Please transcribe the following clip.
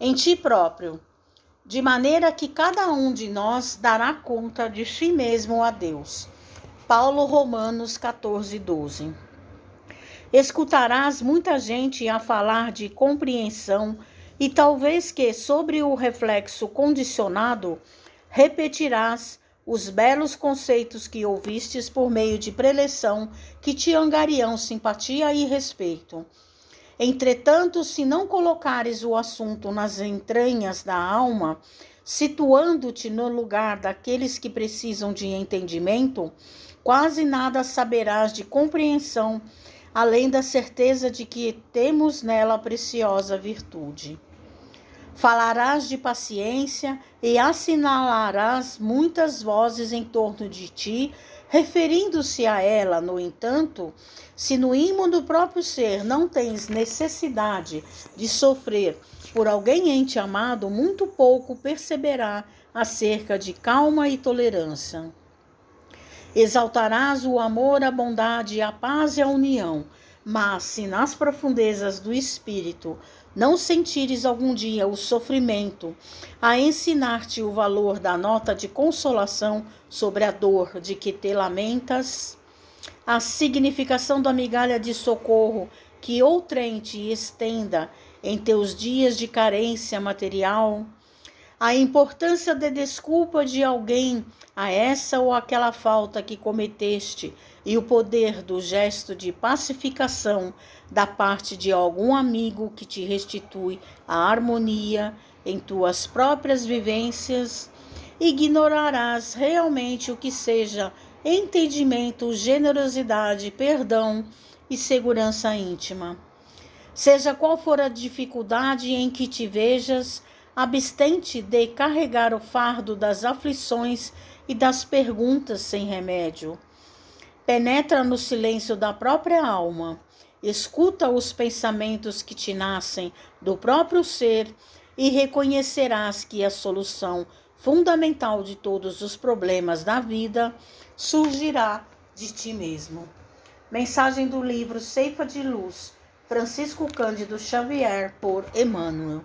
em ti próprio, de maneira que cada um de nós dará conta de si mesmo a Deus. Paulo Romanos 14, 12. Escutarás muita gente a falar de compreensão e talvez que sobre o reflexo condicionado repetirás os belos conceitos que ouvistes por meio de preleção que te angariam simpatia e respeito. Entretanto, se não colocares o assunto nas entranhas da alma, situando-te no lugar daqueles que precisam de entendimento, quase nada saberás de compreensão, além da certeza de que temos nela preciosa virtude. Falarás de paciência e assinalarás muitas vozes em torno de ti Referindo-se a ela, no entanto, se no ímã do próprio ser não tens necessidade de sofrer por alguém ente amado, muito pouco perceberá acerca de calma e tolerância. Exaltarás o amor, a bondade, a paz e a união, mas se nas profundezas do espírito não sentires algum dia o sofrimento, a ensinar-te o valor da nota de consolação sobre a dor de que te lamentas, a significação da migalha de socorro que outrem te estenda em teus dias de carência material, a importância de desculpa de alguém a essa ou aquela falta que cometeste e o poder do gesto de pacificação da parte de algum amigo que te restitui a harmonia em tuas próprias vivências, ignorarás realmente o que seja entendimento, generosidade, perdão e segurança íntima. Seja qual for a dificuldade em que te vejas, abstente de carregar o fardo das aflições e das perguntas sem remédio. Penetra no silêncio da própria alma, escuta os pensamentos que te nascem do próprio ser e reconhecerás que a solução fundamental de todos os problemas da vida surgirá de ti mesmo. Mensagem do livro Ceifa de Luz, Francisco Cândido Xavier, por Emmanuel.